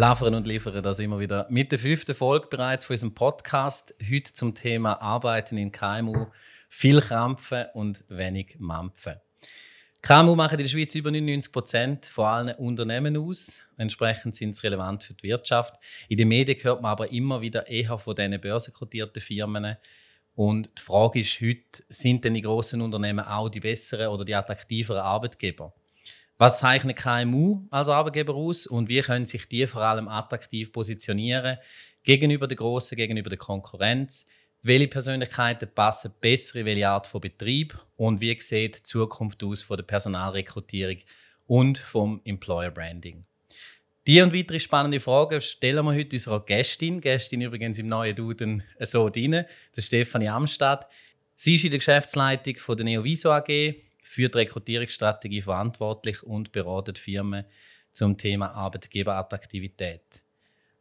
Laveren und liefern das immer wieder mit der fünften Folge bereits von unserem Podcast. Heute zum Thema Arbeiten in KMU. Viel Krampfen und wenig Mampfen. KMU machen in der Schweiz über 99 Prozent von allen Unternehmen aus. Entsprechend sind sie relevant für die Wirtschaft. In den Medien hört man aber immer wieder eher von diesen börsenkotierten Firmen. Und die Frage ist heute, sind denn die großen Unternehmen auch die besseren oder die attraktiveren Arbeitgeber? Was zeichnet KMU als Arbeitgeber aus und wie können sich die vor allem attraktiv positionieren gegenüber der großen, gegenüber der Konkurrenz? Welche Persönlichkeiten passen besser in welche Art von Betrieb und wie sieht die Zukunft aus von der Personalrekrutierung und vom Employer Branding? Die und weitere spannende Fragen stellen wir heute unserer Gästin. Gästin übrigens im neuen Duden so drin, der Stefanie Amstadt. Sie ist in der Geschäftsleitung von der Neoviso AG, für die Rekrutierungsstrategie verantwortlich und beratet Firmen zum Thema Arbeitgeberattraktivität.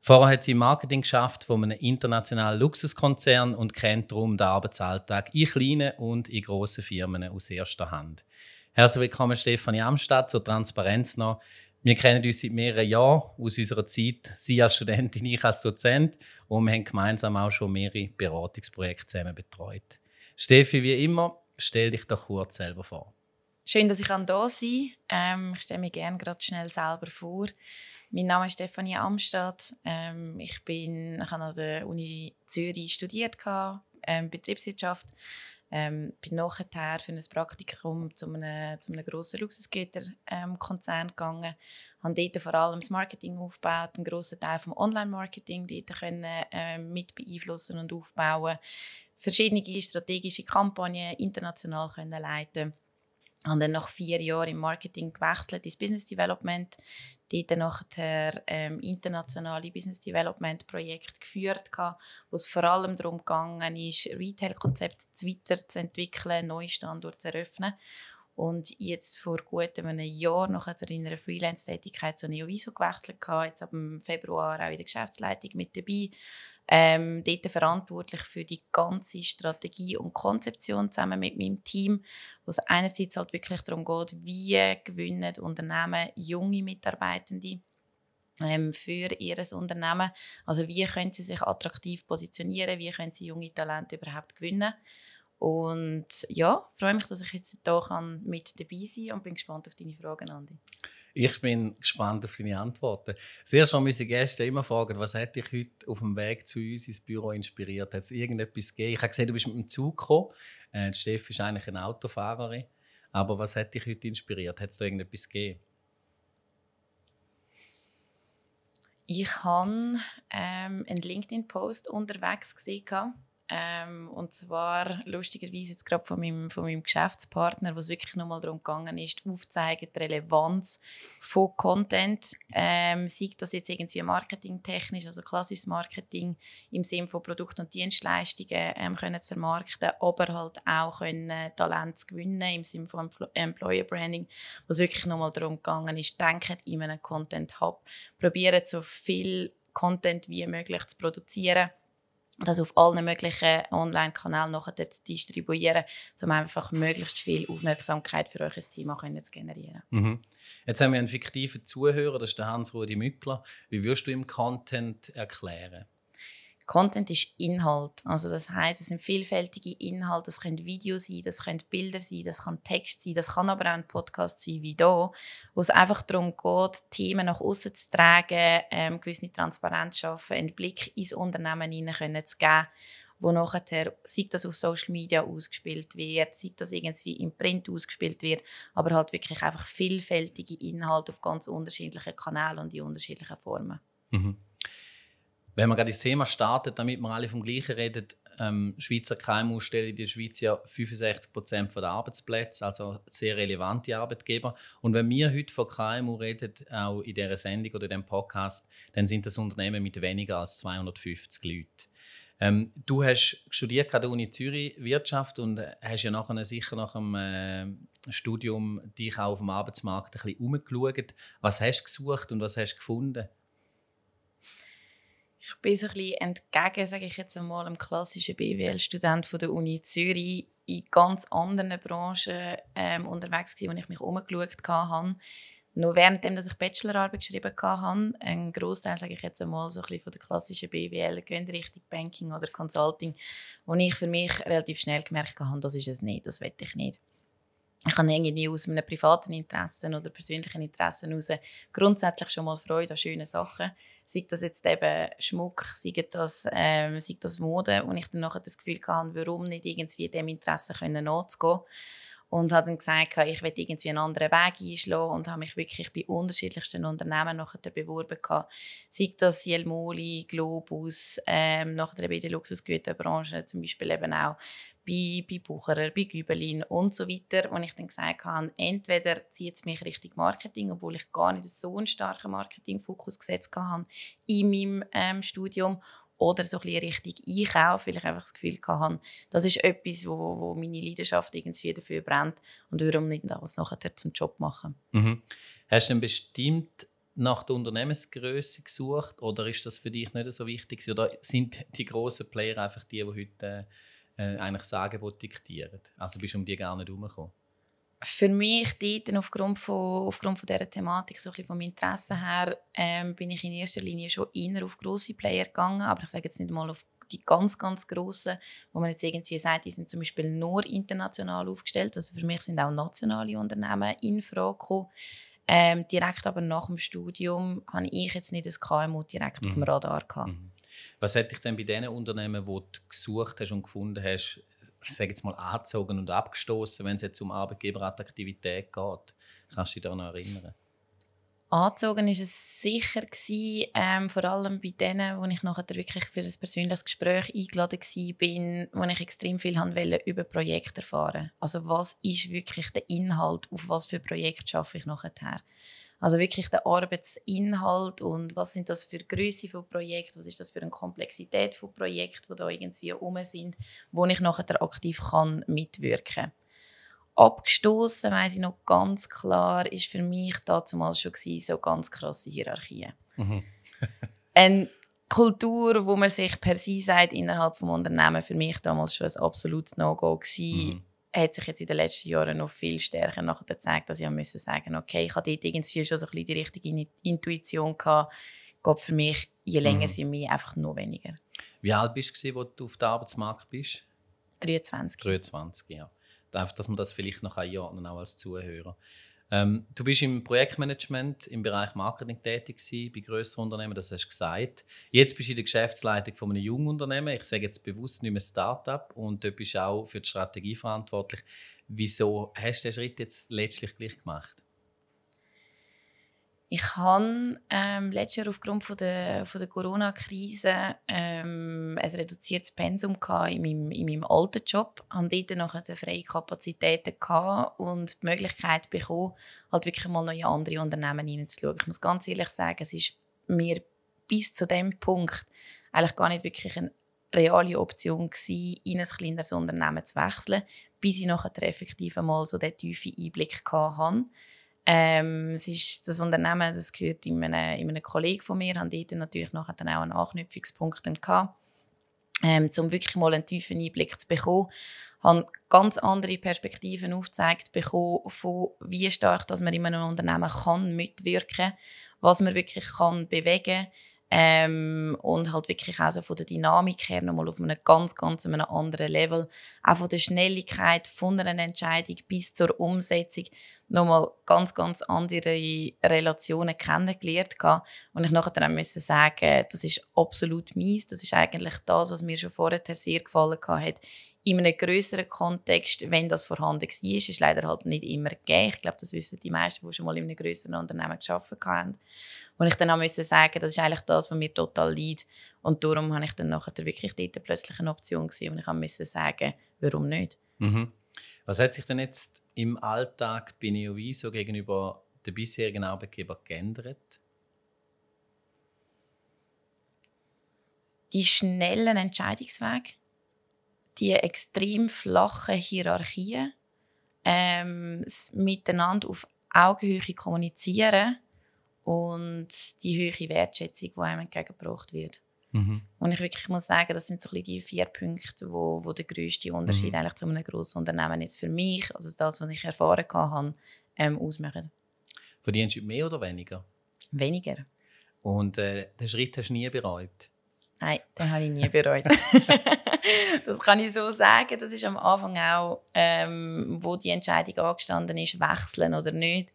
Vorher hat sie Marketing geschafft von einem internationalen Luxuskonzern und kennt darum den Arbeitsalltag in kleinen und in grossen Firmen aus erster Hand. Herzlich willkommen, Stefanie Amstadt, zur Transparenz noch. Wir kennen uns seit mehreren Jahren aus unserer Zeit, Sie als Studentin, ich als Dozent, und wir haben gemeinsam auch schon mehrere Beratungsprojekte zusammen betreut. Steffi, wie immer, stell dich doch kurz selber vor. Schön, dass ich hier sein. Ähm, ich stelle mich gerne gerade schnell selber vor. Mein Name ist Stefanie Amstadt. Ähm, ich, bin, ich habe an der Uni Zürich studiert, ähm, Betriebswirtschaft. Ähm, bin nachher für ein Praktikum zu einem, zu einem grossen Luxusgüterkonzern ähm, gegangen. Habe dort vor allem das Marketing aufgebaut, einen grossen Teil vom Online-Marketing dort können, äh, mit beeinflussen und aufbauen. Verschiedene strategische Kampagnen international können leiten habe dann nach vier Jahren im Marketing gewechselt ins Business Development. Dort nachher ähm, internationale Business Development Projekte geführt, wo es vor allem darum gegangen ist, Retail-Konzepte weiterzuentwickeln, neue Standorte zu eröffnen. Und jetzt vor gut einem Jahr, nachher in einer Freelance-Tätigkeit zu Neoviso gewechselt, jetzt ab Februar auch in der Geschäftsleitung mit dabei ähm, dort verantwortlich für die ganze Strategie und Konzeption zusammen mit meinem Team, wo es einerseits halt wirklich darum geht, wie gewinnen Unternehmen junge Mitarbeitende ähm, für ihr Unternehmen. Also wie können sie sich attraktiv positionieren, wie können sie junge Talente überhaupt gewinnen. Und ja, freue mich, dass ich jetzt hier mit dabei sein kann und bin gespannt auf deine Fragen, Andi. Ich bin gespannt auf deine Antworten. Zuerst mal unsere Gäste immer fragen, was hat dich heute auf dem Weg zu uns ins Büro inspiriert? Hat es irgendetwas gegeben? Ich habe gesehen, du bist mit dem Zug gekommen. Äh, Steffi ist eigentlich eine Autofahrerin. Aber was hat dich heute inspiriert? Hat es da irgendetwas gegeben? Ich habe ähm, einen LinkedIn-Post unterwegs gesehen ähm, und zwar lustigerweise jetzt gerade von meinem, von meinem Geschäftspartner, wo es wirklich nochmal darum gegangen ist, aufzuzeigen, die Relevanz von Content. Ähm, sei das jetzt irgendwie marketingtechnisch, also klassisches Marketing im Sinne von Produkt- und Dienstleistungen ähm, können zu vermarkten, aber halt auch können äh, zu gewinnen im Sinne von Employer Branding, wo es wirklich nochmal darum gegangen ist, denkt in einem Content Hub, probieren so viel Content wie möglich zu produzieren das auf allen möglichen Online-Kanälen nachher zu distribuieren, um einfach möglichst viel Aufmerksamkeit für euch Thema zu generieren. Mhm. Jetzt haben wir einen fiktiven Zuhörer, das ist der Hans-Rudi Mückler. Wie würdest du ihm Content erklären? Content ist Inhalt. Also das heißt, es sind vielfältige Inhalte. Das können Videos sein, das können Bilder sein, das kann Text sein, das kann aber auch ein Podcast sein wie hier, wo es einfach darum geht, Themen nach außen zu tragen, ähm, gewisse Transparenz zu schaffen, einen Blick ins Unternehmen hinein zu geben wo nachher, sei das auf Social Media ausgespielt wird, sei das irgendwie im Print ausgespielt wird, aber halt wirklich einfach vielfältige Inhalte auf ganz unterschiedlichen Kanälen und in unterschiedlichen Formen. Mhm. Wenn man gerade das Thema startet, damit wir alle vom Gleichen reden, ähm, Schweizer KMU stellen in der Schweiz ja 65 Prozent der Arbeitsplätze, also sehr relevante Arbeitgeber. Und wenn wir heute von KMU reden, auch in dieser Sendung oder dem Podcast, dann sind das Unternehmen mit weniger als 250 Leuten. Ähm, du hast studiert an der Uni Zürich Wirtschaft und hast ja nachher sicher nach dem äh, Studium dich auch auf dem Arbeitsmarkt ein bisschen umgeschaut. Was hast du gesucht und was hast du gefunden? Ich bin so ein bisschen entgegen, sage ich jetzt einmal, einem klassischen BWL-Student der Uni Zürich in ganz anderen Branchen ähm, unterwegs gewesen, wo ich mich umgeschaut habe. noch währenddem, dass ich Bachelorarbeit geschrieben habe, ein Großteil, sage ich jetzt einmal, so ein bisschen von der klassischen BWL gehen Richtung Banking oder Consulting, wo ich für mich relativ schnell gemerkt habe, das ist es nicht, das will ich nicht. Ich habe irgendwie aus einem privaten Interesse oder persönlichen Interessen heraus grundsätzlich schon mal Freude an schönen Sachen. Sei das jetzt eben Schmuck, sei das, ähm, sei das Mode, wo ich dann nachher das Gefühl hatte, warum nicht irgendwie dem Interesse können nachzugehen und habe dann gesagt, ich will irgendwie einen anderen Weg einschlagen und habe mich wirklich bei unterschiedlichsten Unternehmen nachher beworben. Sei das Jelmoli, Globus, ähm, nachher bei der Luxusgüterbranche zum Beispiel eben auch bei, bei Bucherer, bei Gübelin und so weiter, wo ich dann gesagt habe, entweder zieht es mich Richtung Marketing, obwohl ich gar nicht so einen starken Marketingfokus gesetzt habe in meinem ähm, Studium, oder so ein bisschen Richtung Einkauf, weil ich einfach das Gefühl hatte, das ist etwas, wo, wo meine Leidenschaft irgendwie dafür brennt und warum nicht das nachher zum Job machen. Mhm. Hast du denn bestimmt nach der Unternehmensgröße gesucht oder ist das für dich nicht so wichtig oder sind die großen Player einfach die, die heute äh, eigentlich das Angebot diktieren? Also bist du um die gar nicht herumgekommen? Für mich dort, aufgrund von, aufgrund von dieser Thematik, so ein bisschen vom Interesse her, ähm, bin ich in erster Linie schon eher auf grosse Player gegangen, aber ich sage jetzt nicht mal auf die ganz, ganz grossen, wo man jetzt irgendwie sagt, die sind zum Beispiel nur international aufgestellt. Also für mich sind auch nationale Unternehmen in Frage gekommen. Ähm, direkt aber nach dem Studium habe ich jetzt nicht das KMU direkt mhm. auf dem mhm. Radar gehabt. Mhm. Was hätte dich denn bei den Unternehmen, die du gesucht hast und gefunden hast, ich sage jetzt mal, angezogen und abgestoßen, wenn es jetzt um Arbeitgeberattraktivität geht. Kannst du dich da noch erinnern? Angezogen war es sicher, gewesen, ähm, vor allem bei denen, wo ich nachher wirklich für ein persönliches Gespräch eingeladen war, wo ich extrem viel wollte über Projekte erfahren. Also was ist wirklich der Inhalt, auf was für Projekt schaffe ich nachher? Also wirklich der Arbeitsinhalt und was sind das für Größe von Projekt, was ist das für eine Komplexität von Projekt, wo da irgendwie um sind, wo ich nachher aktiv kann mitwirken. Abgestoßen, weiß ich noch ganz klar, ist für mich damals schon gewesen, so ganz krasse Hierarchien. Mhm. eine Kultur, wo man sich per se sagt innerhalb des Unternehmens, für mich damals schon ein absolutes No-Go gewesen. Mhm hat sich jetzt in den letzten Jahren noch viel stärker nachher gezeigt, dass ich müssen sagen okay, ich hatte dort irgendwie schon so ein bisschen die richtige Intuition gehabt. Geht für mich, je länger mhm. sie mir einfach nur weniger. Wie alt bist du, als du auf dem Arbeitsmarkt bist? 23. 23, ja. Dass man das vielleicht noch einordnen, auch als Zuhörer. Ähm, du bist im Projektmanagement im Bereich Marketing tätig gewesen, bei größeren Unternehmen, das hast du gesagt. Jetzt bist du in der Geschäftsleitung von einem jungen Unternehmen. Ich sage jetzt bewusst nicht mehr Startup und dort bist du auch für die Strategie verantwortlich. Wieso hast du den Schritt jetzt letztlich gleich gemacht? Ich habe ähm, letztes Jahr aufgrund von der, von der Corona-Krise ähm, ein reduziertes Pensum in meinem, in meinem alten Job. Ich hatte dort noch freie Kapazitäten und die Möglichkeit bekommen, halt wirklich mal neue andere Unternehmen hineinzuschauen. Ich muss ganz ehrlich sagen, es ist mir bis zu dem Punkt eigentlich gar nicht wirklich eine reale Option gewesen, in ein kleineres Unternehmen zu wechseln, bis ich nachher effektiv mal so den tiefen Einblick hatte ähm, es ist das Unternehmen, das gehört in einem, in einem Kollegen von mir, haben dort natürlich nachher dann auch einen Anknüpfungspunkt gehabt, ähm, um wirklich mal einen tiefen Einblick zu bekommen. habe ganz andere Perspektiven aufgezeigt bekommen, von wie stark dass man in einem Unternehmen kann mitwirken, was man wirklich kann bewegen ähm, und halt wirklich auch so von der Dynamik her nochmal auf einem ganz, ganz einem anderen Level. Auch von der Schnelligkeit von einer Entscheidung bis zur Umsetzung nochmal ganz, ganz andere Relationen kennengelernt habe. Und ich nachher dann müssen sagen, das ist absolut mies. Das ist eigentlich das, was mir schon vorher sehr gefallen hat. In einem größeren Kontext, wenn das vorhanden war, ist leider halt nicht immer gegeben. Ich glaube, das wissen die meisten, die schon mal in einem größeren Unternehmen gearbeitet haben. Und ich dann müssen sagen, das ist eigentlich das, was mir total leid. Und darum habe ich dann nachher wirklich dort plötzlich eine Option gesehen und ich musste sagen, warum nicht. Mhm. Was hat sich denn jetzt im Alltag bei Neoviso gegenüber den bisherigen Arbeitgeber geändert? Die schnellen Entscheidungswege, die extrem flachen Hierarchien, ähm, das Miteinander auf Augenhöhe kommunizieren und die hohe Wertschätzung, die einem entgegengebracht wird. Mhm. Und ich wirklich muss sagen, das sind so die vier Punkte, wo, wo der größte Unterschied mhm. eigentlich zu einem grossen Unternehmen jetzt für mich, also das, was ich erfahren habe, ähm, ausmachen. Von Verdienst du mehr oder weniger? Weniger. Und äh, den Schritt hast du nie bereut? Nein, den habe ich nie bereut. das kann ich so sagen. Das ist am Anfang auch, ähm, wo die Entscheidung angestanden ist, wechseln oder nicht.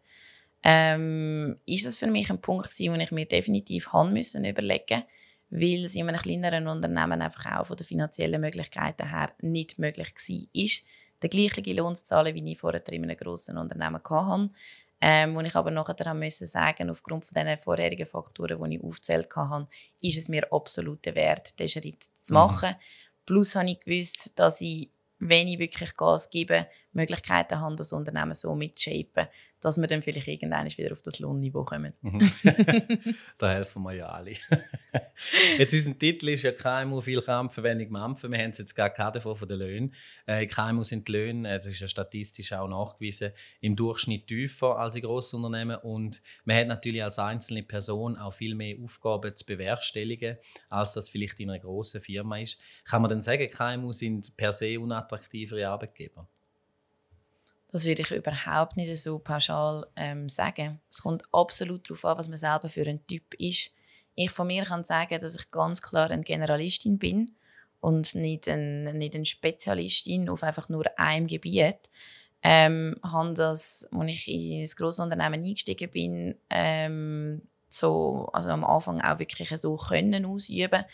Ähm, ist es für mich ein Punkt gewesen, wo ich mir definitiv haben müssen überlegen, weil es in einem kleineren Unternehmen einfach auch von den finanziellen Möglichkeiten her nicht möglich war, ist, den gleichen Lohn zu zahlen, wie ich vorher in einem grossen Unternehmen hatte. Ähm, wo ich aber nachher müssen sagen, aufgrund von den vorherigen Faktoren, die ich aufgezählt habe, ist es mir absolut wert, diesen Schritt zu mhm. machen. Mhm. Plus habe ich gewusst, dass ich, wenn ich wirklich Gas gebe, Möglichkeiten habe, das Unternehmen so mitzushapen, dass wir dann vielleicht irgendwann wieder auf das Lohnniveau kommen. Mhm. da helfen wir ja alle. jetzt unser Titel ist ja KMU viel kämpfen, wenig mampfen. Wir haben es jetzt gerade davon von den Löhnen. Äh, KMU sind die Löhne, äh, das ist ja statistisch auch nachgewiesen, im Durchschnitt tiefer als in Grossunternehmen und man hat natürlich als einzelne Person auch viel mehr Aufgaben zu bewerkstelligen, als das vielleicht in einer grossen Firma ist. Kann man dann sagen, KMU sind per se unattraktivere Arbeitgeber? Das würde ich überhaupt nicht so pauschal ähm, sagen. Es kommt absolut darauf an, was man selber für ein Typ ist. Ich von mir kann sagen, dass ich ganz klar eine Generalistin bin und nicht, ein, nicht eine Spezialistin auf einfach nur einem Gebiet. Ähm, habe das, als ich in ein grosses Unternehmen eingestiegen bin, ähm, so, also am Anfang auch wirklich so können ausüben,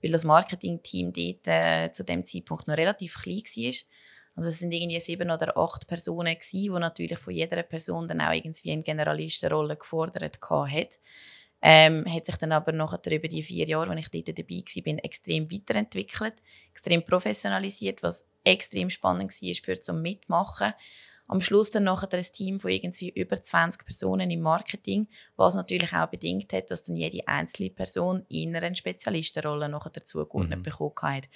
weil das Marketing-Team dort äh, zu dem Zeitpunkt noch relativ klein war also es sind irgendwie sieben oder acht Personen gewesen, die natürlich von jeder Person dann auch irgendwie eine Generalistenrolle gefordert hat. Ähm, hat sich dann aber nachher über die vier Jahre, als ich dort dabei war, extrem weiterentwickelt, extrem professionalisiert, was extrem spannend war für zum Mitmachen am Schluss dann nachher ein Team von irgendwie über 20 Personen im Marketing, was natürlich auch bedingt hat, dass dann jede einzelne Person in einer Spezialistenrolle nachher dazu mhm. bekommen hat.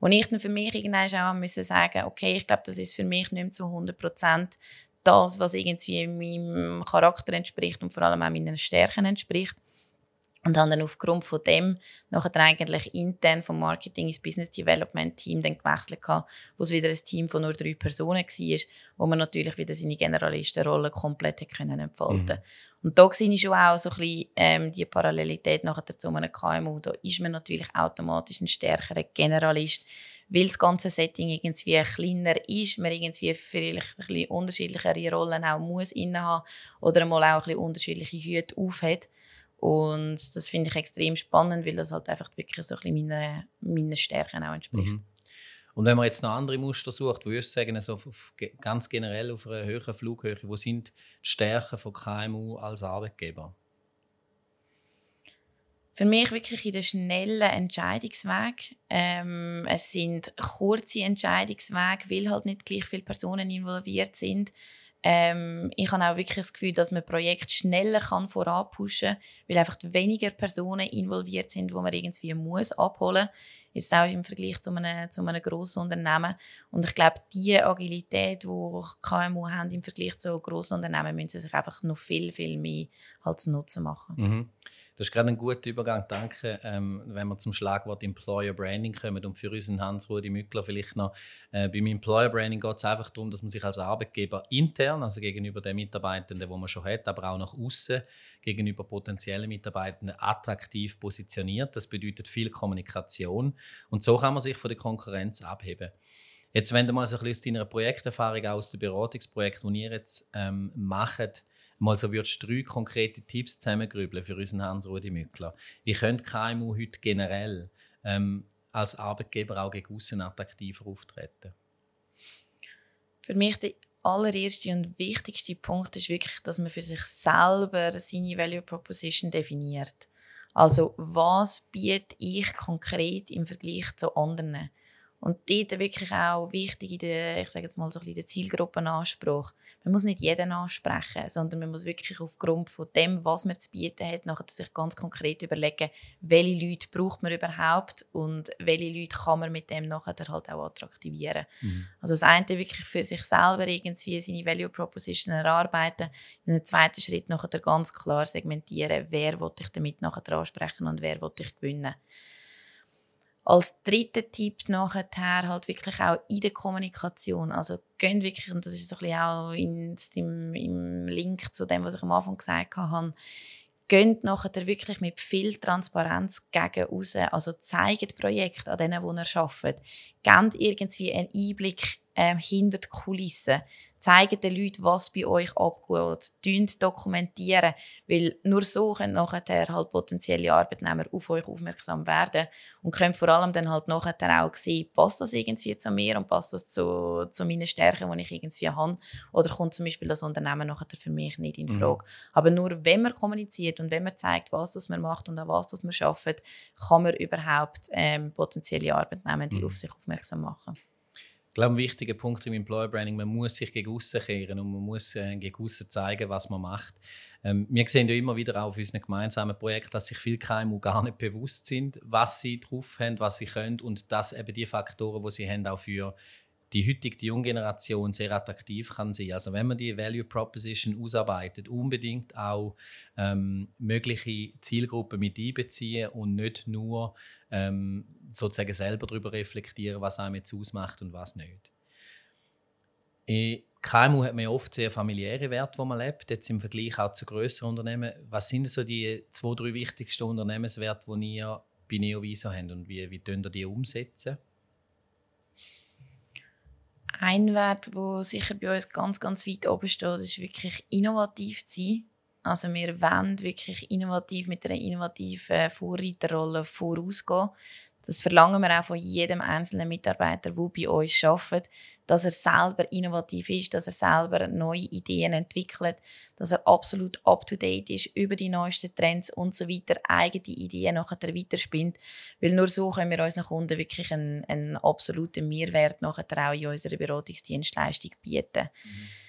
Wo ich dann für mich irgendwann auch müssen sagen, okay, ich glaube, das ist für mich nicht mehr zu 100 Prozent das, was irgendwie meinem Charakter entspricht und vor allem auch meinen Stärken entspricht. Und haben dann aufgrund von dem nachher eigentlich intern vom Marketing ins Business Development Team dann gewechselt gehabt, wo es wieder ein Team von nur drei Personen war, wo man natürlich wieder seine Generalistenrolle komplett können entfalten mhm. Und da sehe ich schon auch so ein bisschen, ähm, die Parallelität nachher zu einem KMU. Da ist man natürlich automatisch ein stärkerer Generalist, weil das ganze Setting irgendwie kleiner ist, man irgendwie vielleicht ein bisschen unterschiedlichere Rollen auch muss innehaben oder mal auch ein bisschen unterschiedliche Hüte aufhat. Und das finde ich extrem spannend, weil das halt einfach wirklich so ein bisschen meinen, meinen Stärken auch entspricht. Mhm. Und wenn man jetzt noch andere Muster sucht, würdest du sagen, also auf, auf, ganz generell auf einer höheren Flughöhe, wo sind die Stärken von KMU als Arbeitgeber? Für mich wirklich in den schnellen Entscheidungsweg. Ähm, es sind kurze Entscheidungswege, weil halt nicht gleich viele Personen involviert sind. Ähm, ich habe auch wirklich das Gefühl, dass man Projekt schneller kann voranpushen kann, weil einfach weniger Personen involviert sind, wo man irgendwie muss abholen Jetzt auch im Vergleich zu einem, zu einem grossen Unternehmen. Und ich glaube, die Agilität, die KMU haben im Vergleich zu grossen Unternehmen, müssen sie sich einfach noch viel, viel mehr halt zu Nutzen machen. Mhm. Das ist gerade ein guter Übergang, danke. Ähm, wenn wir zum Schlagwort Employer Branding kommen und für unseren Hans-Rudi Mückler vielleicht noch. Äh, beim Employer Branding geht es einfach darum, dass man sich als Arbeitgeber intern, also gegenüber den Mitarbeitenden, die man schon hat, aber auch nach außen gegenüber potenziellen Mitarbeitenden attraktiv positioniert. Das bedeutet viel Kommunikation und so kann man sich von der Konkurrenz abheben. Jetzt, wenn du mal so ein bisschen aus deiner Projekterfahrung aus dem Beratungsprojekt, das ihr jetzt ähm, macht, mal so würdest drei konkrete Tipps zusammengrübeln für unseren Hans-Rudi Mückler. Wie könnte KMU heute generell ähm, als Arbeitgeber auch gegen außen attraktiver auftreten? Für mich der allererste und wichtigste Punkt ist wirklich, dass man für sich selber seine Value Proposition definiert. Also was biete ich konkret im Vergleich zu anderen? Und dort wirklich auch wichtig in der, ich sage jetzt mal so ein bisschen der Zielgruppenanspruch. Man muss nicht jeden ansprechen, sondern man muss wirklich aufgrund von dem, was man zu bieten hat, nachher sich ganz konkret überlegen, welche Leute braucht man überhaupt und welche Leute kann man mit dem nachher halt auch attraktivieren. Mhm. Also das eine wirklich für sich selber irgendwie seine Value Proposition erarbeiten, in einem zweiten Schritt nachher ganz klar segmentieren, wer will ich damit nachher ansprechen und wer will ich gewinnen. Als dritten Tipp nachher halt wirklich auch in der Kommunikation. Also gehen wirklich, und das ist so ein bisschen auch in, im, im Link zu dem, was ich am Anfang gesagt habe, gehen nachher wirklich mit viel Transparenz gegen raus. Also zeigen Projekte an denen, die ihr arbeitet. Gebt irgendwie einen Einblick ähm, hinter die Kulissen zeigen den Leuten, was bei euch abgeht, dokumentieren, weil nur so können nachher halt potenzielle Arbeitnehmer auf euch aufmerksam werden und können vor allem dann halt nachher auch sehen, passt das irgendwie zu mir und passt das zu, zu meinen Stärken, die ich irgendwie habe, oder kommt zum Beispiel das Unternehmen nachher für mich nicht in mhm. Frage. Mhm. Aber nur wenn man kommuniziert und wenn man zeigt, was das man macht und an was das man arbeitet, kann man überhaupt ähm, potenzielle Arbeitnehmer die mhm. auf sich aufmerksam machen glaube, ein wichtiger Punkt im Employer Branding, man muss sich gegen außen kehren und man muss äh, gegen außen zeigen, was man macht. Ähm, wir sehen ja immer wieder auf unseren gemeinsamen Projekten, dass sich viele KMU gar nicht bewusst sind, was sie drauf haben, was sie können und dass eben die Faktoren, die sie haben, auch für die heutige die junge Generation sehr attraktiv kann sein. Also wenn man die Value Proposition ausarbeitet, unbedingt auch ähm, mögliche Zielgruppen mit einbeziehen und nicht nur ähm, sozusagen selber darüber reflektieren, was einem jetzt ausmacht und was nicht. In KMU hat man ja oft sehr familiäre Werte, wo man lebt, jetzt im Vergleich auch zu größeren Unternehmen. Was sind so die zwei, drei wichtigsten Unternehmenswerte, die ihr bei Neoviso habt und wie, wie ihr die umsetzen? Ein Wert, der sicher bei uns ganz, ganz weit oben steht, ist wirklich innovativ zu sein. Also wir wollen wirklich innovativ mit einer innovativen Vorreiterrolle vorausgehen. Das verlangen wir auch von jedem einzelnen Mitarbeiter, der bei uns arbeitet, dass er selber innovativ ist, dass er selber neue Ideen entwickelt, dass er absolut up-to-date ist über die neuesten Trends und so weiter, eigene Ideen nachher weiterspinnt. Weil nur so können wir unseren Kunden wirklich einen, einen absoluten Mehrwert nachher auch in unserer Beratungsdienstleistung bieten. Mhm.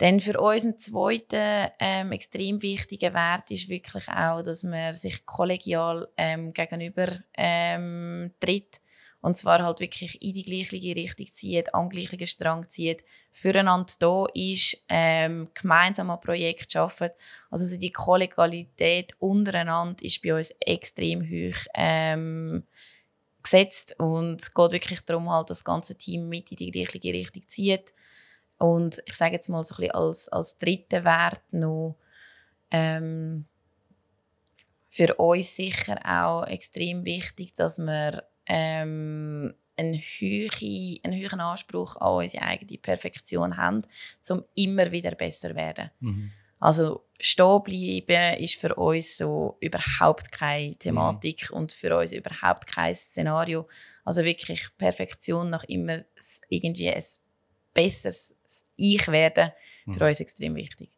Dann für uns ein zweiter ähm, extrem wichtiger Wert ist wirklich auch, dass man sich kollegial ähm, gegenüber ähm, tritt. Und zwar halt wirklich in die gleiche Richtung zieht, am gleichen Strang zieht, füreinander da ist, ähm, gemeinsam an Projekten arbeitet. Also die Kollegialität untereinander ist bei uns extrem hoch ähm, gesetzt und es geht wirklich darum, halt, das ganze Team mit in die gleiche Richtung zieht und ich sage jetzt mal so ein bisschen als, als dritten Wert noch, ähm, für uns sicher auch extrem wichtig, dass wir ähm, einen, hohen, einen hohen Anspruch an unsere eigene Perfektion haben, um immer wieder besser zu werden. Mhm. Also stehen bleiben ist für uns so überhaupt keine Thematik mhm. und für uns überhaupt kein Szenario. Also wirklich Perfektion nach immer irgendwie ein besseres Ich werden für mhm. uns extrem wichtig.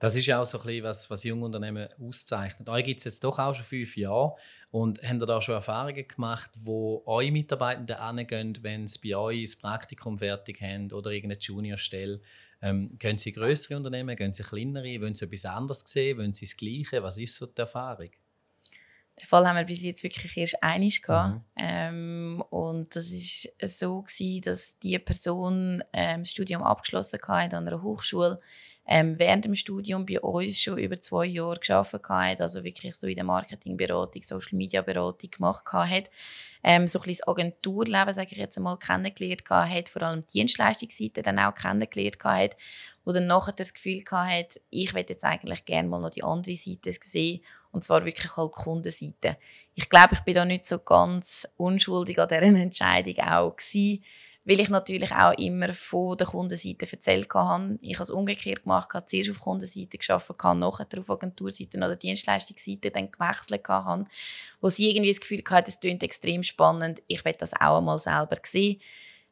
Das ist ja auch so ein bisschen, was, was junge Unternehmen auszeichnet. Euch gibt es jetzt doch auch schon fünf Jahre. Und habt ihr da schon Erfahrungen gemacht, wo eure Mitarbeitenden angehen, wenn sie bei euch das Praktikum fertig haben oder irgendeine Juniorstelle? Ähm, gehen sie größere Unternehmen, gehen sie kleinere? Wollen sie etwas anderes sehen? Wollen sie das Gleiche? Was ist so die Erfahrung? Den Fall haben wir bis jetzt wirklich erst einig Mhm. Ähm, und das ist so gewesen, dass die Person ähm, das Studium abgeschlossen hat an einer Hochschule, ähm, während dem Studium bei uns schon über zwei Jahre gearbeitet hat, also wirklich so in der Marketingberatung, Social Media Beratung gemacht hat, ähm, so ein bisschen das Agenturleben, sage ich jetzt einmal, kennengelernt hat, vor allem die Dienstleistungsseite dann auch kennengelernt hat, wo dann nachher das Gefühl hat, ich will jetzt eigentlich gerne mal noch die andere Seite sehen und zwar wirklich halt Kundenseite. Ich glaube, ich bin da nicht so ganz unschuldig an dieser Entscheidung auch gewesen, weil ich natürlich auch immer von der Kundenseite erzählt habe. Ich habe es umgekehrt gemacht, habe zuerst auf Kundenseite gearbeitet, habe nachher auf Agenturseite oder Dienstleistungsseite dann gewechselt habe, wo sie irgendwie das Gefühl hatte, es klingt extrem spannend, ich will das auch einmal selber sehen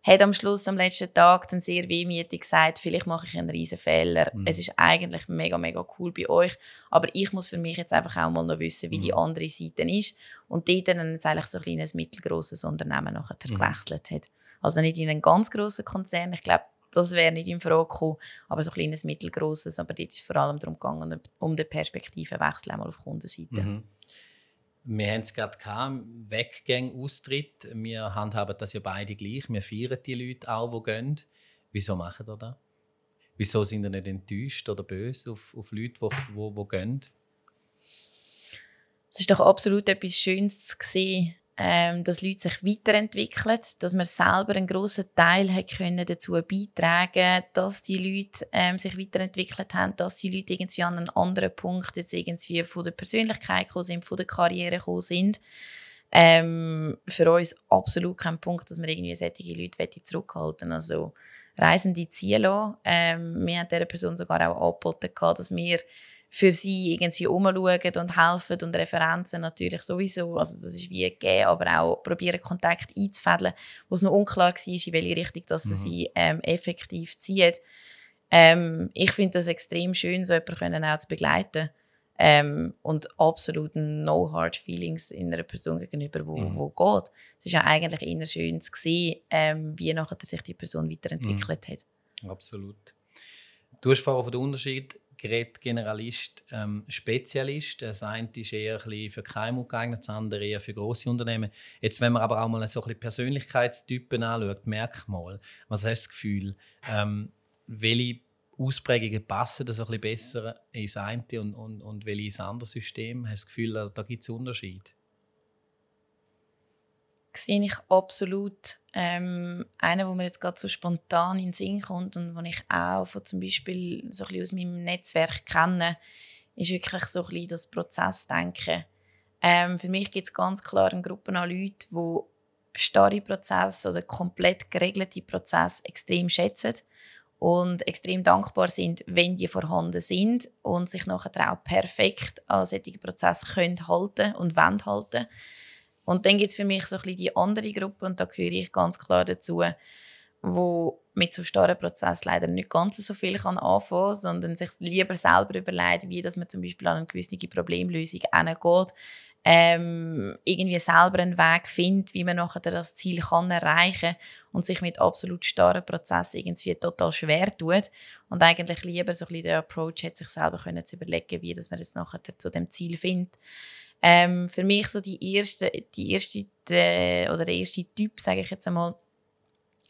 hat am Schluss, am letzten Tag, dann sehr wehmütig gesagt, vielleicht mache ich einen riesen Fehler. Mhm. Es ist eigentlich mega, mega cool bei euch, aber ich muss für mich jetzt einfach auch mal noch wissen, wie mhm. die andere Seite ist. Und dort dann jetzt eigentlich so ein kleines mittelgroßes Unternehmen nachher mhm. gewechselt hat. Also nicht in einen ganz grossen Konzern, ich glaube, das wäre nicht in Frage gekommen, aber so ein kleines mittelgroßes. Aber dort ist vor allem darum gegangen, um den Perspektivenwechsel einmal auf Kundenseite. Mhm. Wir haben es gerade gehabt, Weggang, Austritt. Wir handhaben das ja beide gleich. Wir feiern die Leute auch, die gehen. Wieso machen ihr das? Wieso sind ihr nicht enttäuscht oder böse auf, auf Leute, die, die, die gehen? Es ist doch absolut etwas Schönes zu sehen, ähm, dass Leute sich weiterentwickeln, dass man selber einen grossen Teil hat können dazu beitragen dass die Leute ähm, sich weiterentwickelt haben, dass die Leute irgendwie an einen anderen Punkt jetzt irgendwie von der Persönlichkeit gekommen sind, von der Karriere gekommen sind. Ähm, für uns absolut kein Punkt, dass wir irgendwie solche Leute zurückhalten Also Reisende ziehen lassen. Ähm, wir haben dieser Person sogar auch angeboten, dass wir für sie irgendwie umschauen und helfen und Referenzen natürlich sowieso. Also das ist wie gegeben, aber auch probieren Kontakt einzufädeln, wo es noch unklar war, in welche Richtung dass sie mhm. sie ähm, effektiv zieht. Ähm, ich finde das extrem schön, so jemanden auch zu begleiten. Ähm, und absolut no hard feelings in einer Person gegenüber, wo, mhm. wo geht. Es ist ja eigentlich eher schön zu sehen, ähm, wie nachher sich die Person weiterentwickelt mhm. hat. Absolut. Du hast vorhin von den Unterschied geredet, Generalist, ähm, Spezialist. Das eine ist eher ein für KMU geeignet, das andere eher für große Unternehmen. Jetzt, wenn man aber auch mal so ein Persönlichkeitstypen anschaut, Merkmal, was hast du das Gefühl, ähm, welche Ausprägungen passen das ein bisschen besser ins eine und, und, und welche ins andere System? Hast du das Gefühl, da gibt es Unterschiede? Sehe ich absolut. Ähm, einer, wo mir jetzt gerade so spontan in den Sinn kommt und wo ich auch von zum Beispiel so ein aus meinem Netzwerk kenne, ist wirklich so ein bisschen das Prozessdenken. Ähm, für mich gibt es ganz klar eine Gruppe an Leuten, die starre Prozesse oder komplett geregelte Prozesse extrem schätzen und extrem dankbar sind, wenn die vorhanden sind und sich nachher auch perfekt an solche Prozesse können halten und wollen halten. Und dann gibt es für mich so ein bisschen die andere Gruppe und da gehöre ich ganz klar dazu, wo mit so starren Prozess leider nicht ganz so viel kann anfangen sondern sich lieber selber überlegt, wie dass man zum Beispiel an eine gewisse Problemlösung hingeht, ähm, irgendwie selber einen Weg findet, wie man nachher das Ziel kann erreichen und sich mit absolut starren Prozessen irgendwie total schwer tut und eigentlich lieber so ein bisschen den Approach hat, sich selber können zu überlegen, wie dass man jetzt nachher zu dem Ziel findet. Ähm, für mich so die erste, die erste die, oder der erste Typ, sage ich jetzt einmal,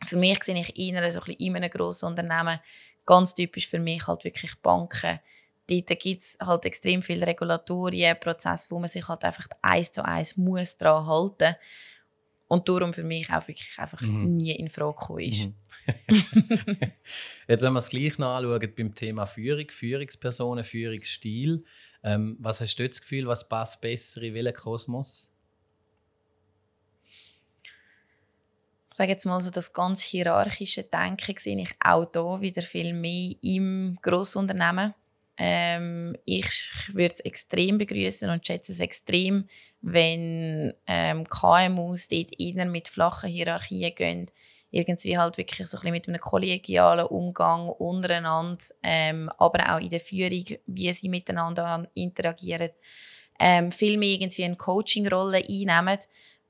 für mich sehe ich eher so ein bisschen in einem grossen Unternehmen, ganz typisch für mich halt wirklich Banken. Dort gibt es halt extrem viele Regulatorien, Prozesse, wo man sich halt einfach eins zu eins muss dran halten und darum für mich auch wirklich einfach mhm. nie in Frage gekommen ist. Mhm. Jetzt, wenn wir es gleich noch anschauen beim Thema Führung, Führungspersonen, Führungsstil, ähm, was hast du das Gefühl, was passt besser in welchen Kosmos? Ich sage jetzt mal so, das ganz hierarchische Denken sehe ich auch hier wieder viel mehr im Grossunternehmen. Ähm, ich würde es extrem begrüßen und schätze es extrem, wenn ähm, KMUs dort mit flachen Hierarchien gehen irgendwie halt wirklich so ein bisschen mit einem kollegialen Umgang untereinander, ähm, aber auch in der Führung, wie sie miteinander interagieren, ähm, viel mehr irgendwie eine Coaching-Rolle einnehmen,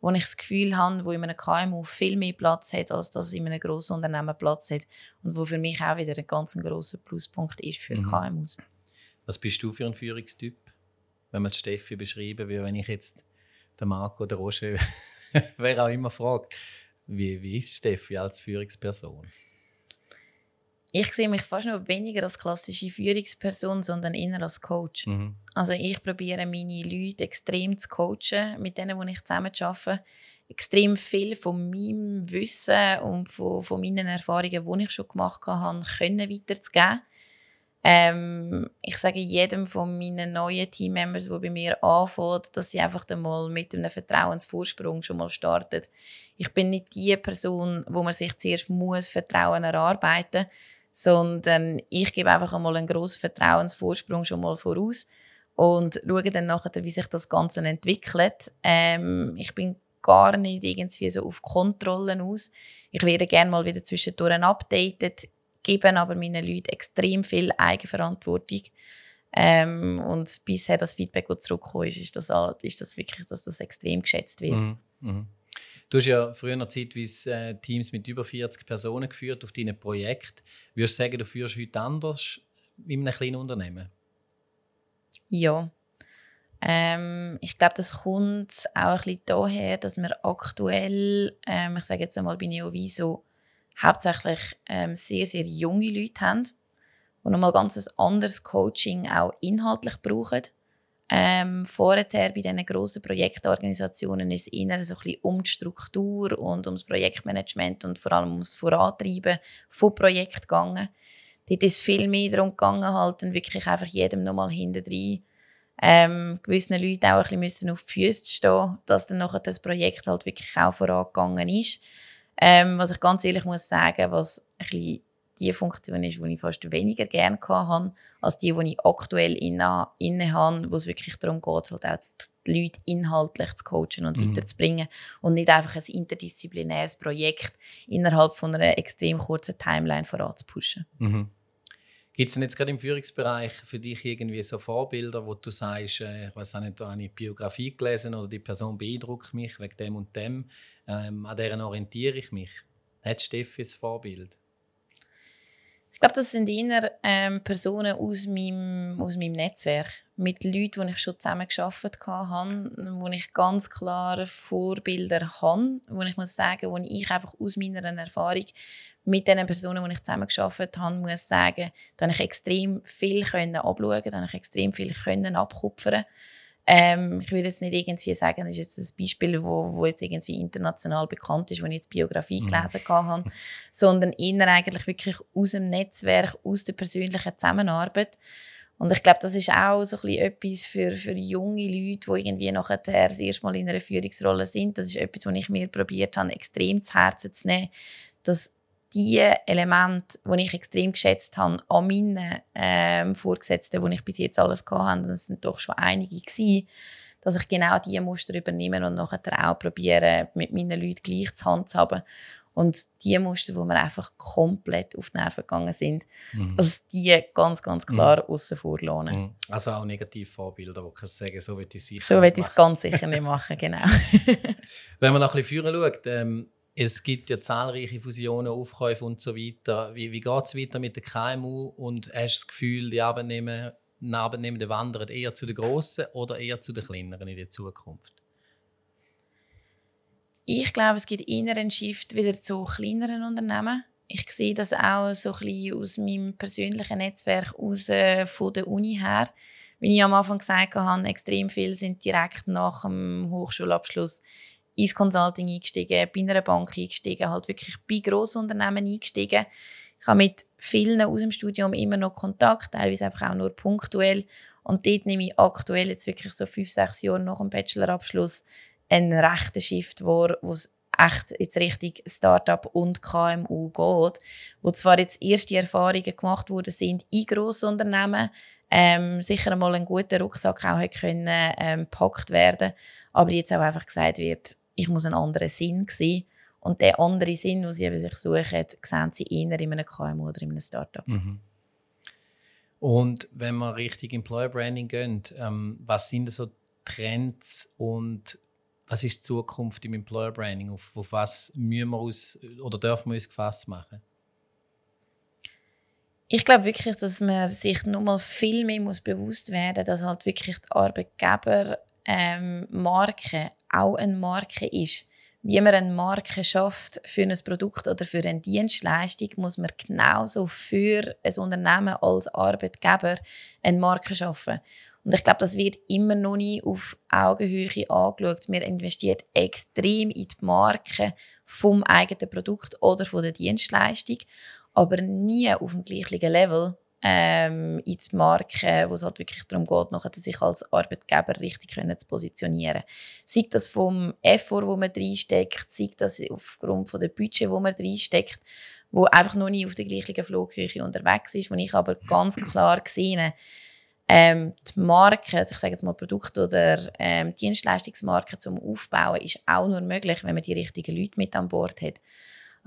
wo ich das Gefühl habe, wo in einem KMU viel mehr Platz hat, als das in einem grossen Unternehmen Platz hat und wo für mich auch wieder ein ganz grosser Pluspunkt ist für mhm. KMUs. Was bist du für ein Führungstyp? Wenn man Steffi beschreiben will, wenn ich jetzt den Marco oder Roger, wer auch immer fragt, wie, wie ist Steffi als Führungsperson? Ich sehe mich fast noch weniger als klassische Führungsperson, sondern eher als Coach. Mhm. Also ich probiere meine Leute extrem zu coachen, mit denen, die ich zusammen arbeite. Extrem viel von meinem Wissen und von, von meinen Erfahrungen, die ich schon gemacht habe, können weiterzugeben. Ähm, ich sage jedem von meinen neuen Teammembers, die bei mir anfängt, dass sie einfach einmal mit einem Vertrauensvorsprung schon mal startet. Ich bin nicht die Person, wo man sich zuerst muss Vertrauen erarbeiten, sondern ich gebe einfach einmal einen grossen Vertrauensvorsprung schon mal voraus und schaue dann nachher, wie sich das Ganze entwickelt. Ähm, ich bin gar nicht irgendwie so auf Kontrollen aus. Ich werde gerne mal wieder zwischendurch updated geben aber meinen Leuten extrem viel Eigenverantwortung. Ähm, und bisher das Feedback, das zurückgekommen ist, ist das, ist das wirklich, dass das extrem geschätzt wird. Mhm. Mhm. Du hast ja früher zeitweise äh, Teams mit über 40 Personen geführt auf deinem Projekt. Würdest du sagen, du führst heute anders in einem kleinen Unternehmen? Ja. Ähm, ich glaube, das kommt auch ein bisschen daher, dass wir aktuell, ähm, ich sage jetzt einmal bei Neoviso, hauptsächlich ähm, sehr, sehr junge Leute haben, die nochmal ganz ein anderes Coaching auch inhaltlich brauchen. Ähm, vorher bei diesen grossen Projektorganisationen ist es eher so ein bisschen um die Struktur und um das Projektmanagement und vor allem um das Vorantreiben von Projekten gegangen. Dort ist viel mehr darum gegangen, halt dann wirklich einfach jedem nochmal hinten ähm, gewissen Leuten auch ein bisschen auf die Füße stehen, dass dann nachher das Projekt halt wirklich auch vorangegangen ist. Ähm, was ich ganz ehrlich muss sagen, was ein bisschen die Funktion ist, die ich fast weniger gerne hatte, als die, die ich aktuell inne, inne habe, wo es wirklich darum geht, halt auch die Leute inhaltlich zu coachen und mhm. weiterzubringen und nicht einfach ein interdisziplinäres Projekt innerhalb von einer extrem kurzen Timeline voranzupushen. Mhm. Gibt es denn jetzt gerade im Führungsbereich für dich irgendwie so Vorbilder, wo du sagst, äh, ich weiß auch nicht, da habe ich Biografie gelesen oder die Person beeindruckt mich wegen dem und dem, ähm, an deren orientiere ich mich? Hat Steffi ein Vorbild? Ich glaube, das sind eher ähm, Personen aus meinem, aus meinem Netzwerk. Mit Leuten, die ich schon zusammen gearbeitet habe, wo ich ganz klare Vorbilder habe, wo ich muss sagen, wo ich einfach aus meiner Erfahrung mit den Personen, die ich zusammen gearbeitet habe, muss sagen, da habe ich extrem viel können da habe ich extrem viel können abkupfern ähm, ich würde jetzt nicht irgendwie sagen, das ist jetzt ein Beispiel, wo, wo jetzt irgendwie international bekannt ist, wo ich jetzt Biografie mhm. gelesen habe, sondern eher eigentlich wirklich aus dem Netzwerk, aus der persönlichen Zusammenarbeit. Und ich glaube, das ist auch so ein bisschen etwas für, für junge Leute, die irgendwie nachher das erste Mal in einer Führungsrolle sind. Das ist etwas, was ich mir probiert habe, extrem zu Herzen zu nehmen, dass die Elemente, die ich extrem geschätzt habe, an meinen ähm, Vorgesetzten, die ich bis jetzt alles hatte, und es sind doch schon einige gewesen, dass ich genau diese Muster übernehme und nachher auch probiere, mit meinen Leuten gleich zu handhaben. Und die Muster, wo wir einfach komplett auf die Nerven gegangen sind, mhm. dass die ganz, ganz klar mhm. außen vor lohnen. Mhm. Also auch Negativvorbilder, wo kannst du sagen, so wird ich es sicher So wird ich es ganz sicher nicht machen, genau. Wenn man noch ein bisschen schaut, ähm, es gibt ja zahlreiche Fusionen, Aufkäufe und so weiter. Wie, wie geht es weiter mit der KMU und hast du das Gefühl, die Arbeitnehmer, die Arbeitnehmer wandern eher zu den Grossen oder eher zu den Kleineren in der Zukunft? Ich glaube, es gibt eher einen Shift wieder zu kleineren Unternehmen. Ich sehe das auch so ein bisschen aus meinem persönlichen Netzwerk aus äh, von der Uni her. Wie ich am Anfang gesagt habe, extrem viele sind direkt nach dem Hochschulabschluss ins Consulting eingestiegen, bei einer Bank eingestiegen, halt wirklich bei Grossunternehmen eingestiegen. Ich habe mit vielen aus dem Studium immer noch Kontakt, teilweise einfach auch nur punktuell. Und dort nehme ich aktuell jetzt wirklich so fünf, sechs Jahre nach dem Bachelorabschluss einen rechten Shift vor, wo es echt jetzt richtig Startup und KMU geht, wo zwar jetzt erste Erfahrungen gemacht worden sind in Grossunternehmen, ähm, sicher einmal ein guter Rucksack auch können ähm, gepackt werden, aber jetzt auch einfach gesagt wird, ich muss einen anderen Sinn sehen. Und der andere Sinn, den sie sich suchen, sehen sie eher in einem KMU oder in einem Startup. Mhm. Und wenn man richtig Employer Branding geht, ähm, was sind so Trends und was ist die Zukunft im Employer Branding? Auf, auf was müssen wir uns oder dürfen wir uns gefasst machen? Ich glaube wirklich, dass man sich noch mal viel mehr muss bewusst werden muss, dass halt wirklich die Arbeitgeber ähm, Marke auch eine Marke ist. Wie man eine Marke schafft für ein Produkt oder für eine Dienstleistung, muss man genauso für ein Unternehmen als Arbeitgeber eine Marke schaffen. Und ich glaube, das wird immer noch nie auf Augenhöhe angeschaut. Man investiert extrem in die Marke vom eigenen Produkt oder von der Dienstleistung, aber nie auf dem gleichen Level ähm, in die Marke, wo es halt wirklich darum geht, nachher sich als Arbeitgeber richtig können zu positionieren. Sei das vom Effort, wo man reinsteckt, sei das aufgrund von der Budget, wo man reinsteckt, wo einfach noch nie auf der gleichen Flughöhe unterwegs ist, wo ich aber ganz klar gesehen ähm, die Marke, also ich sage jetzt mal Produkt- oder ähm, Dienstleistungsmarke zum Aufbauen, ist auch nur möglich, wenn man die richtigen Leute mit an Bord hat.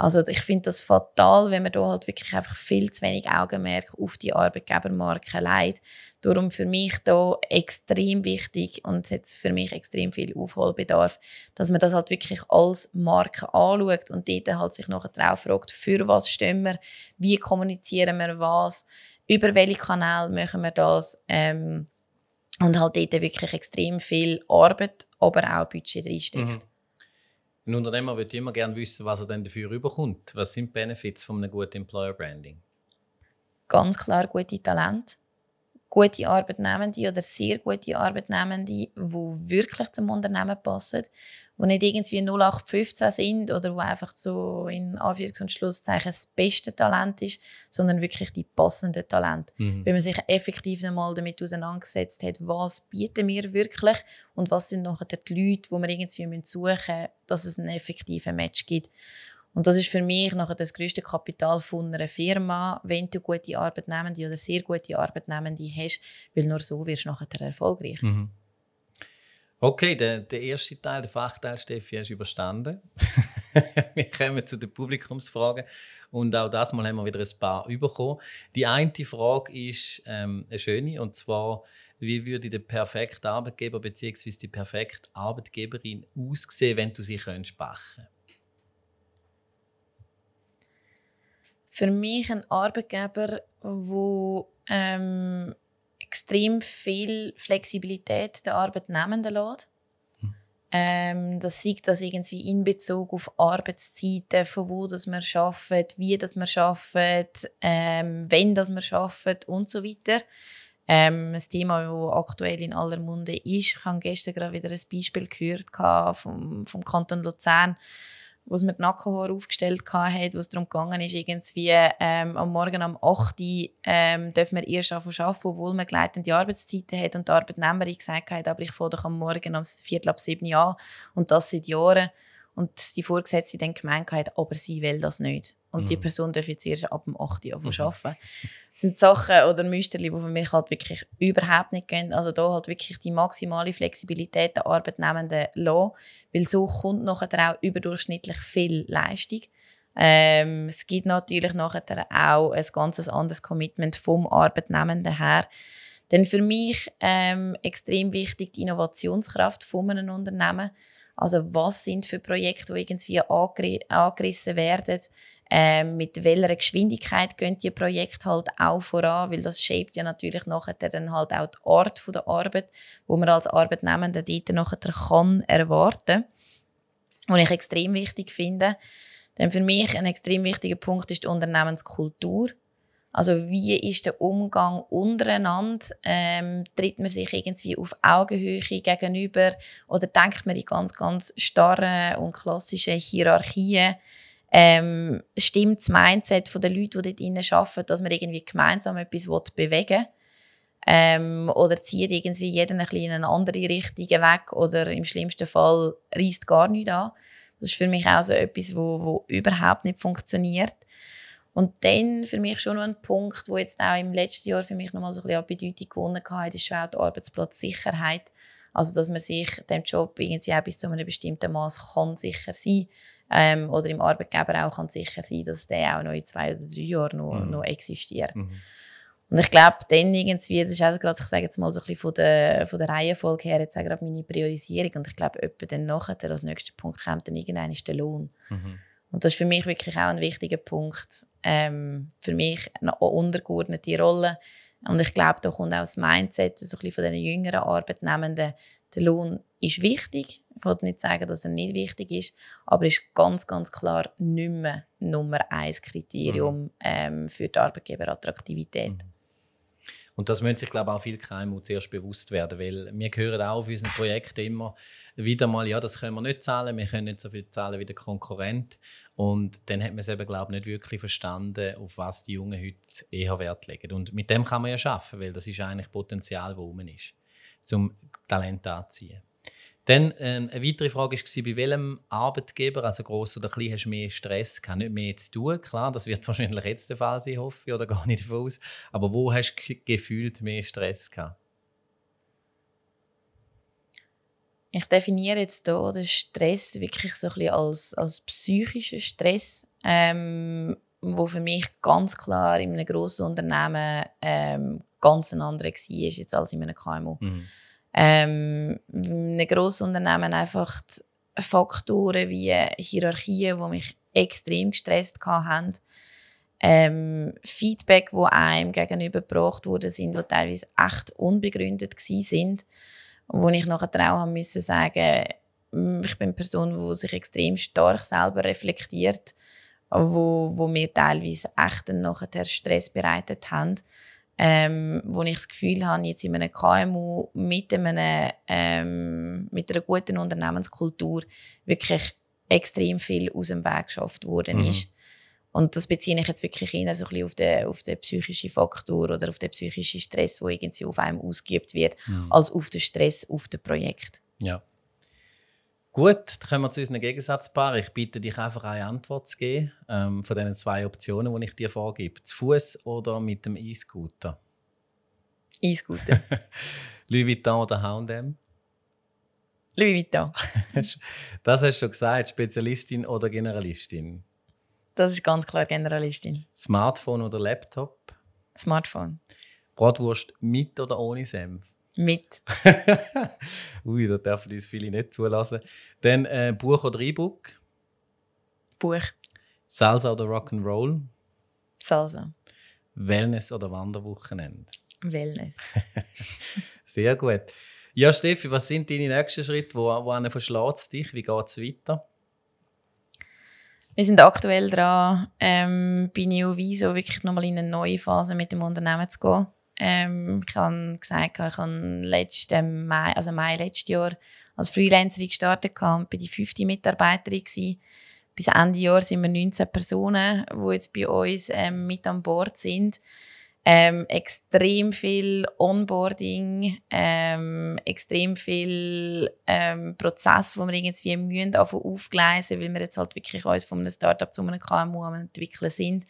Also ich finde das fatal, wenn man da halt wirklich einfach viel zu wenig Augenmerk auf die Arbeitgebermarke legt. Darum für mich da extrem wichtig und jetzt für mich extrem viel Aufholbedarf, dass man das halt wirklich als Marke anschaut und dort halt sich nachher drauf fragt, für was stehen wir, wie kommunizieren wir was, über welche Kanäle machen wir das ähm, und halt dort wirklich extrem viel Arbeit, aber auch Budget drinsteckt. Mhm. Ein Unternehmer würde immer gerne wissen, was er denn dafür überkommt. Was sind die Benefits von einem guten Employer Branding? Ganz klar gute Talente. gute Arbeitnehmende oder sehr gute Arbeitnehmende, die wirklich zum Unternehmen passen, die nicht irgendwie 0815 sind oder wo einfach so in Anführungs- und Schlusszeichen das beste Talent ist, sondern wirklich die passenden Talente. Mhm. Wenn man sich effektiv einmal damit auseinandergesetzt hat, was bieten wir wirklich und was sind nachher die Leute, die wir irgendwie suchen müssen, dass es einen effektiven Match gibt. Und das ist für mich nachher das größte Kapital von einer Firma, wenn du gute Arbeitnehmende oder sehr gute Arbeitnehmende hast, weil nur so wirst du nachher erfolgreich. Mhm. Okay, der, der erste Teil, der Fachteil, Steffi, hast du überstanden. wir kommen zu den Publikumsfragen. Und auch das Mal haben wir wieder ein paar bekommen. Die eine Frage ist ähm, eine schöne, und zwar, wie würde der perfekte Arbeitgeber bzw. die perfekte Arbeitgeberin aussehen, wenn du sie könntest backen Für mich ein Arbeitgeber, der ähm, extrem viel Flexibilität der Arbeitnehmenden lässt. Hm. Ähm, das sieht das irgendwie in Bezug auf Arbeitszeiten, von wo das wir arbeiten, wie das wir arbeiten, ähm, wenn das wir arbeiten und so weiter. Ähm, ein Thema, das aktuell in aller Munde ist. Ich habe gestern gerade wieder ein Beispiel gehört vom, vom Kanton Luzern wo es mir die Nackenhaare aufgestellt hat, wo es darum gegangen ist, irgendwie ähm, am Morgen um 8 Uhr ähm, dürfen wir erst arbeiten, obwohl man gleitende Arbeitszeiten hat und die Arbeitnehmerin gesagt hat, aber ich fange doch am Morgen um Viertel ab 7 Uhr an und das seit Jahren. Und die Vorgesetzte dann gemeint hat, aber sie will das nicht. Und mhm. die Person darf jetzt erst ab dem 8 Uhr mhm. arbeiten. Das sind Sachen oder Musterli, die für mich halt wirklich überhaupt nicht gehen. Also da halt wirklich die maximale Flexibilität der Arbeitnehmenden lassen, weil so kommt nachher auch überdurchschnittlich viel Leistung. Ähm, es gibt natürlich nachher auch ein ganz anderes Commitment vom Arbeitnehmenden her. Denn für mich ähm, extrem wichtig die Innovationskraft von einem Unternehmen. Also was sind für Projekte, die irgendwie angerissen werden? Ähm, mit welcher Geschwindigkeit gehen die Projekte halt auch voran, weil das shaped ja natürlich nachher dann halt auch die Art der Arbeit, wo man als Arbeitnehmender dort nachher kann erwarten. Und ich extrem wichtig finde, denn für mich ein extrem wichtiger Punkt ist die Unternehmenskultur. Also wie ist der Umgang untereinander? Ähm, tritt man sich irgendwie auf Augenhöhe gegenüber oder denkt man in ganz, ganz starren und klassischen Hierarchien? Ähm, stimmt das Mindset der Leute, die dort arbeiten, dass man irgendwie gemeinsam etwas bewegen will? Ähm, oder zieht irgendwie jeder ein bisschen in eine andere Richtung weg oder im schlimmsten Fall reißt gar nichts an. Das ist für mich auch so etwas, wo, wo überhaupt nicht funktioniert. Und dann für mich schon noch ein Punkt, wo jetzt auch im letzten Jahr für mich noch mal so ein bisschen Bedeutung gewonnen hat, ist schon auch die Arbeitsplatzsicherheit. Also, dass man sich dem Job irgendwie auch bis zu einem bestimmten Maß kann sicher sein ähm, oder im Arbeitgeber auch kann sicher sein, dass der auch noch in zwei oder drei Jahren noch, mhm. noch existiert. Mhm. Und ich glaube, dann irgendwie, das ist auch gerade, ich sage jetzt mal so ein bisschen von der, von der Reihenfolge her, jetzt auch gerade meine Priorisierung. Und ich glaube, etwa dann nachher, als nächster Punkt kommt dann irgendwann ist der Lohn. Mhm. Und das ist für mich wirklich auch ein wichtiger Punkt. Ähm, für mich eine untergeordnete Rolle. Und ich glaube, da kommt auch das Mindset so ein bisschen von den jüngeren Arbeitnehmenden. Der Lohn ist wichtig. Ich wollte nicht sagen, dass er nicht wichtig ist, aber ist ganz, ganz klar nicht mehr Nummer eins Kriterium mhm. ähm, für die Arbeitgeberattraktivität. Mhm. Und das müssen sich, glaube ich, auch viele KMU zuerst bewusst werden, weil wir hören auch auf unseren Projekten immer wieder mal, ja, das können wir nicht zahlen, wir können nicht so viel zahlen wie der Konkurrent. Und dann hat man es eben, glaube ich, nicht wirklich verstanden, auf was die Jungen heute eher Wert legen. Und mit dem kann man ja schaffen, weil das ist eigentlich Potenzial, das rum ist, zum Talent anziehen. Dann ähm, eine weitere Frage war, bei welchem Arbeitgeber, also gross oder klein, hast du mehr Stress gehabt? Nicht mehr zu tun, klar, das wird wahrscheinlich jetzt der Fall sein, hoffe ich, oder gar nicht davon aus. Aber wo hast du gefühlt mehr Stress gehabt? Ich definiere jetzt hier den Stress wirklich so ein bisschen als, als psychischen Stress, ähm, wo für mich ganz klar in einem grossen Unternehmen ähm, ganz ein anderer war jetzt als in einem KMU. Mhm ähm, in einem Grossunternehmen einfach Faktoren wie Hierarchien, die mich extrem gestresst haben. Ähm, Feedback, wo einem gegenübergebracht wurde, sind, die teilweise echt unbegründet sind, wo ich nachher auch haben müssen sagen, mm, ich bin eine Person, die sich extrem stark selber reflektiert, wo, wo mir teilweise echt dann nachher Stress bereitet haben ähm, wo ich das Gefühl habe, jetzt in einem KMU mit, einem, ähm, mit einer guten Unternehmenskultur wirklich extrem viel aus dem Weg geschafft worden mhm. ist. Und das beziehe ich jetzt wirklich eher so ein bisschen auf den, auf den psychischen Faktor oder auf den psychischen Stress, der irgendwie auf einem ausgeübt wird, mhm. als auf den Stress auf dem Projekt. Ja. Gut, dann kommen wir zu unseren Gegensatzpaaren. Ich bitte dich einfach eine Antwort zu geben ähm, von diesen zwei Optionen, die ich dir vorgebe. Zu Fuß oder mit dem E-Scooter? E-Scooter. Louis Vuitton oder H&M? Louis Vuitton. das hast du schon gesagt. Spezialistin oder Generalistin? Das ist ganz klar Generalistin. Smartphone oder Laptop? Smartphone. Bratwurst mit oder ohne Senf? Mit. Ui, da dürfen uns viele nicht zulassen. Dann äh, Buch oder E-Book? Buch. Salsa oder Rock'n'Roll? Salsa. Wellness oder Wanderwochenende? Wellness. Sehr gut. Ja, Steffi, was sind deine nächsten Schritte? Wo, wo verschlägt dich? Wie geht es weiter? Wir sind aktuell dran, ähm, bei Neoviso wirklich nochmal in eine neue Phase mit dem Unternehmen zu gehen. Ähm, ich habe gesagt, ich habe letzten Mai, also Mai letztes Jahr als Freelancerin gestartet und bin die fünfte Mitarbeiterin gewesen. Bis Ende Jahr sind wir 19 Personen, die jetzt bei uns ähm, mit an Bord sind. Ähm, extrem viel Onboarding, ähm, extrem viel ähm, Prozess, wo wir irgendwie müssen aufgleisen, weil wir jetzt halt wirklich uns von einem Startup zu einem KMU am entwickeln sind.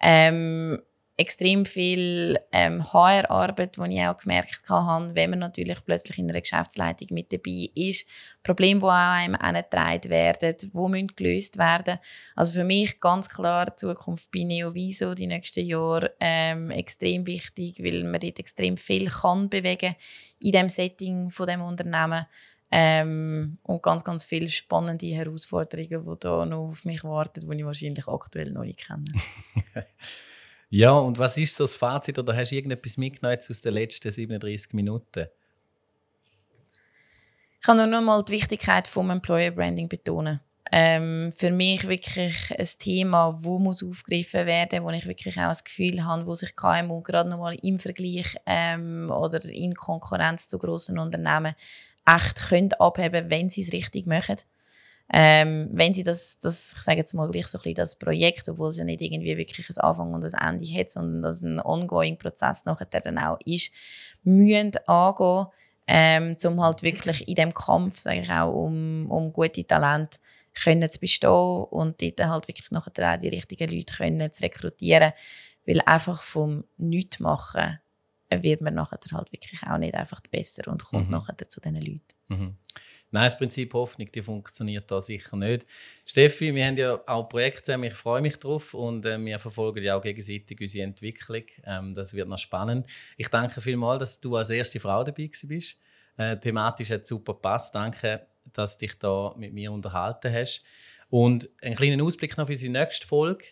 Ähm, extrem viel ähm, HR-Arbeit, die ich auch gemerkt habe, wenn man natürlich plötzlich in einer Geschäftsleitung mit dabei ist. Probleme, die auch einem angetragen werden, die müssen gelöst werden. Also für mich ganz klar die Zukunft bei Neoviso die nächsten Jahre ähm, extrem wichtig, weil man dort extrem viel kann bewegen in dem Setting von dem Unternehmen. Ähm, und ganz, ganz viele spannende Herausforderungen, die da noch auf mich warten, die ich wahrscheinlich aktuell noch nicht kenne. Ja, und was ist so das Fazit oder hast du irgendetwas mitgenommen aus den letzten 37 Minuten? Ich kann nur noch mal die Wichtigkeit vom Employer Branding betonen. Ähm, für mich wirklich ein Thema, wo muss aufgegriffen werden, wo ich wirklich auch das Gefühl habe, wo sich KMU gerade noch mal im Vergleich ähm, oder in Konkurrenz zu großen Unternehmen echt können abheben, wenn sie es richtig machen. Ähm, wenn sie das, das, ich sage jetzt mal gleich so ein bisschen das Projekt, obwohl es ja nicht irgendwie wirklich ein Anfang und ein Ende hat, sondern dass ein ongoing Prozess nachher dann auch ist, müssen angehen, ähm, um halt wirklich in dem Kampf, sage ich auch, um, um gute Talente können zu bestehen und dort halt wirklich nachher auch die richtigen Leute können zu rekrutieren, weil einfach vom Nichtmachen wird man nachher halt wirklich auch nicht einfach besser und kommt mhm. nachher zu diesen Leuten. Mhm. Nein, das Prinzip Hoffnung, die funktioniert da sicher nicht. Steffi, wir haben ja auch Projekte zusammen, ich freue mich drauf und äh, wir verfolgen ja auch gegenseitig unsere Entwicklung. Ähm, das wird noch spannend. Ich danke vielmals, dass du als erste Frau dabei bist. Äh, thematisch hat super gepasst. Danke, dass du dich da mit mir unterhalten hast. Und einen kleinen Ausblick noch für unsere nächste Folge.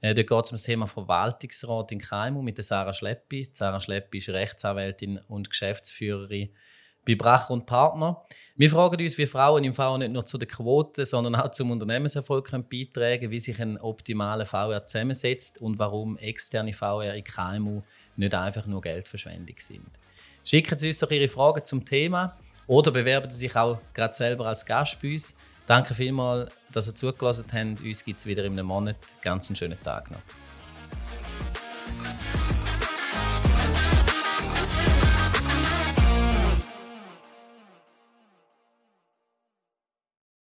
Äh, dort geht es um das Thema Verwaltungsrat in KMU mit der Sarah Schleppi. Sarah Schleppi ist Rechtsanwältin und Geschäftsführerin bei Bracher und Partner. Wir fragen uns, wie Frauen im VR nicht nur zu der Quote, sondern auch zum Unternehmenserfolg können beitragen wie sich ein optimaler VR zusammensetzt und warum externe VR in KMU nicht einfach nur Geldverschwendung sind. Schicken Sie uns doch Ihre Fragen zum Thema oder bewerben Sie sich auch gerade selber als Gast bei uns. Danke vielmals, dass Sie zugelassen haben. Uns gibt es wieder in einem Monat. Ganz einen schönen Tag noch.